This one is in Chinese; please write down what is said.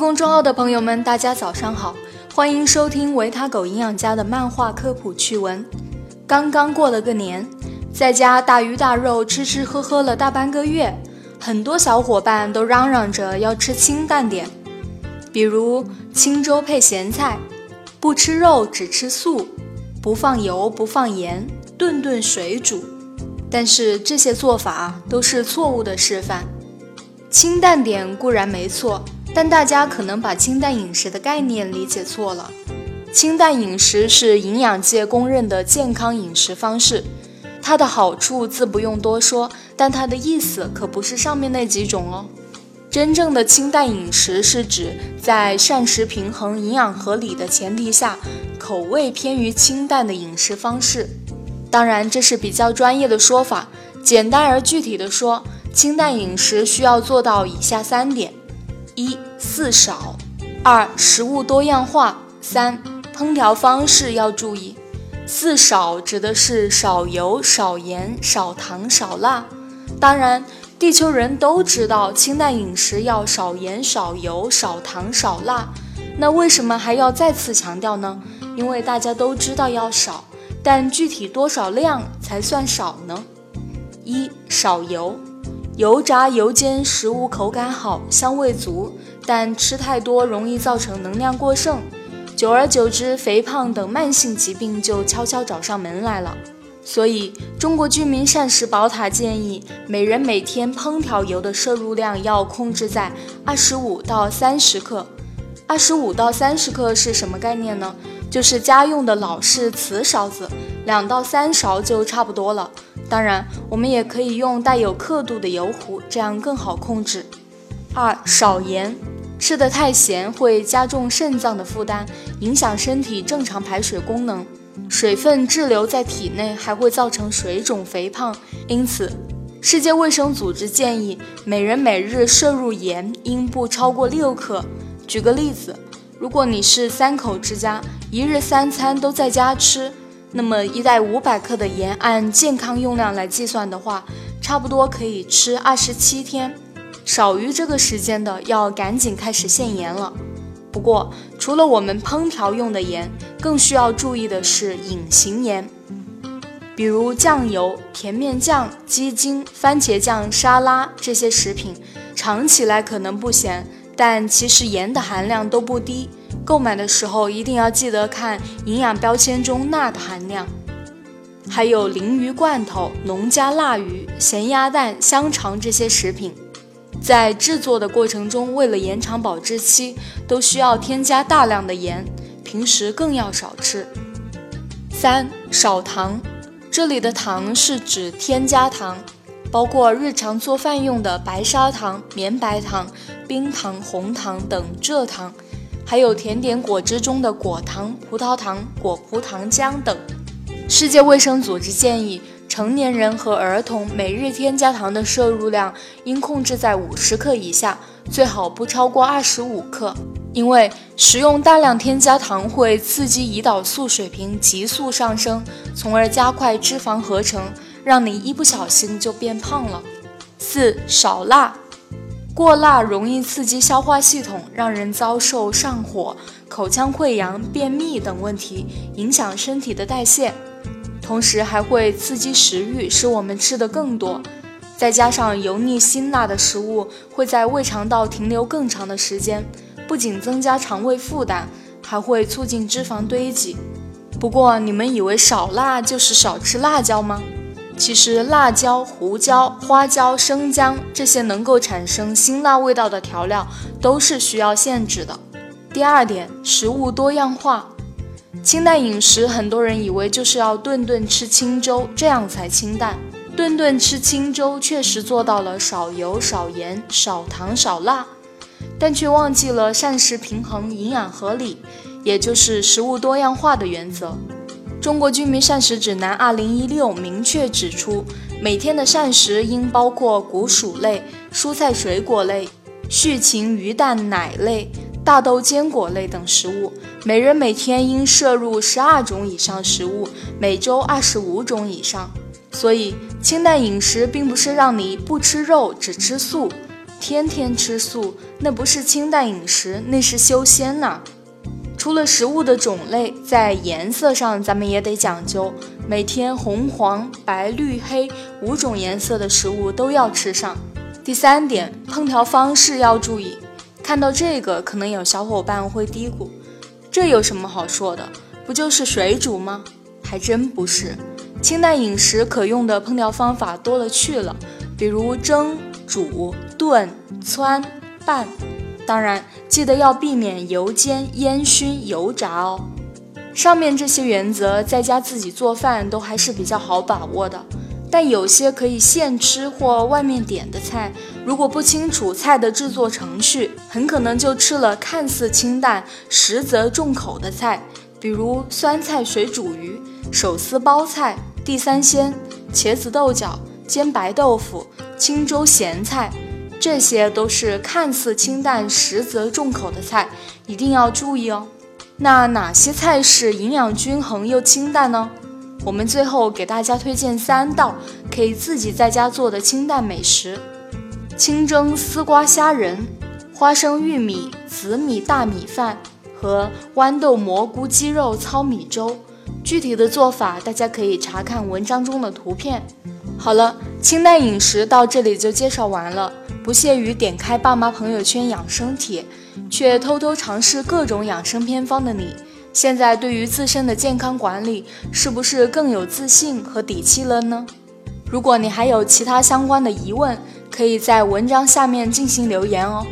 公众号的朋友们，大家早上好，欢迎收听维他狗营养家的漫画科普趣闻。刚刚过了个年，在家大鱼大肉吃吃喝喝了大半个月，很多小伙伴都嚷嚷着要吃清淡点，比如清粥配咸菜，不吃肉只吃素，不放油不放盐，顿顿水煮。但是这些做法都是错误的示范。清淡点固然没错，但大家可能把清淡饮食的概念理解错了。清淡饮食是营养界公认的健康饮食方式，它的好处自不用多说，但它的意思可不是上面那几种哦。真正的清淡饮食是指在膳食平衡、营养合理的前提下，口味偏于清淡的饮食方式。当然，这是比较专业的说法，简单而具体的说。清淡饮食需要做到以下三点：一、四少；二、食物多样化；三、烹调方式要注意。四少指的是少油、少盐、少糖、少辣。当然，地球人都知道清淡饮食要少盐、少油、少糖、少辣。那为什么还要再次强调呢？因为大家都知道要少，但具体多少量才算少呢？一、少油。油炸油煎食物口感好，香味足，但吃太多容易造成能量过剩，久而久之，肥胖等慢性疾病就悄悄找上门来了。所以，中国居民膳食宝塔建议，每人每天烹调油的摄入量要控制在二十五到三十克。二十五到三十克是什么概念呢？就是家用的老式瓷勺子，两到三勺就差不多了。当然，我们也可以用带有刻度的油壶，这样更好控制。二少盐，吃的太咸会加重肾脏的负担，影响身体正常排水功能，水分滞留在体内还会造成水肿肥胖。因此，世界卫生组织建议每人每日摄入盐应不超过六克。举个例子，如果你是三口之家，一日三餐都在家吃。那么一袋五百克的盐，按健康用量来计算的话，差不多可以吃二十七天。少于这个时间的，要赶紧开始限盐了。不过，除了我们烹调用的盐，更需要注意的是隐形盐，比如酱油、甜面酱、鸡精、番茄酱、沙拉这些食品，尝起来可能不咸，但其实盐的含量都不低。购买的时候一定要记得看营养标签中钠的含量。还有鲮鱼罐头、农家腊鱼、咸鸭蛋、香肠这些食品，在制作的过程中，为了延长保质期，都需要添加大量的盐，平时更要少吃。三少糖，这里的糖是指添加糖，包括日常做饭用的白砂糖、绵白糖、冰糖、红糖等蔗糖。还有甜点果汁中的果糖、葡萄糖、果葡糖浆等。世界卫生组织建议，成年人和儿童每日添加糖的摄入量应控制在五十克以下，最好不超过二十五克。因为食用大量添加糖会刺激胰岛素水平急速上升，从而加快脂肪合成，让你一不小心就变胖了。四少辣。过辣容易刺激消化系统，让人遭受上火、口腔溃疡、便秘等问题，影响身体的代谢。同时还会刺激食欲，使我们吃得更多。再加上油腻辛辣的食物会在胃肠道停留更长的时间，不仅增加肠胃负担，还会促进脂肪堆积。不过，你们以为少辣就是少吃辣椒吗？其实，辣椒、胡椒、花椒、生姜这些能够产生辛辣味道的调料都是需要限制的。第二点，食物多样化。清淡饮食，很多人以为就是要顿顿吃清粥，这样才清淡。顿顿吃清粥确实做到了少油、少盐、少糖、少辣，但却忘记了膳食平衡、营养合理，也就是食物多样化的原则。中国居民膳食指南二零一六明确指出，每天的膳食应包括谷薯类、蔬菜水果类、畜禽鱼蛋奶类、大豆坚果类等食物。每人每天应摄入十二种以上食物，每周二十五种以上。所以，清淡饮食并不是让你不吃肉只吃素，天天吃素，那不是清淡饮食，那是修仙呐。除了食物的种类，在颜色上咱们也得讲究，每天红、黄、白、绿、黑五种颜色的食物都要吃上。第三点，烹调方式要注意。看到这个，可能有小伙伴会嘀咕：这有什么好说的？不就是水煮吗？还真不是。清淡饮食可用的烹调方法多了去了，比如蒸、煮、炖、汆、拌。当然，记得要避免油煎、烟熏、油炸哦。上面这些原则，在家自己做饭都还是比较好把握的。但有些可以现吃或外面点的菜，如果不清楚菜的制作程序，很可能就吃了看似清淡，实则重口的菜，比如酸菜水煮鱼、手撕包菜、地三鲜、茄子豆角、煎白豆腐、青州咸菜，这些都是看似清淡，实则重口的菜，一定要注意哦。那哪些菜是营养均衡又清淡呢？我们最后给大家推荐三道可以自己在家做的清淡美食：清蒸丝瓜虾仁、花生玉米紫米大米饭和豌豆蘑菇鸡肉糙米粥。具体的做法大家可以查看文章中的图片。好了，清淡饮食到这里就介绍完了。不屑于点开爸妈朋友圈养生帖，却偷偷尝试各种养生偏方的你。现在对于自身的健康管理，是不是更有自信和底气了呢？如果你还有其他相关的疑问，可以在文章下面进行留言哦。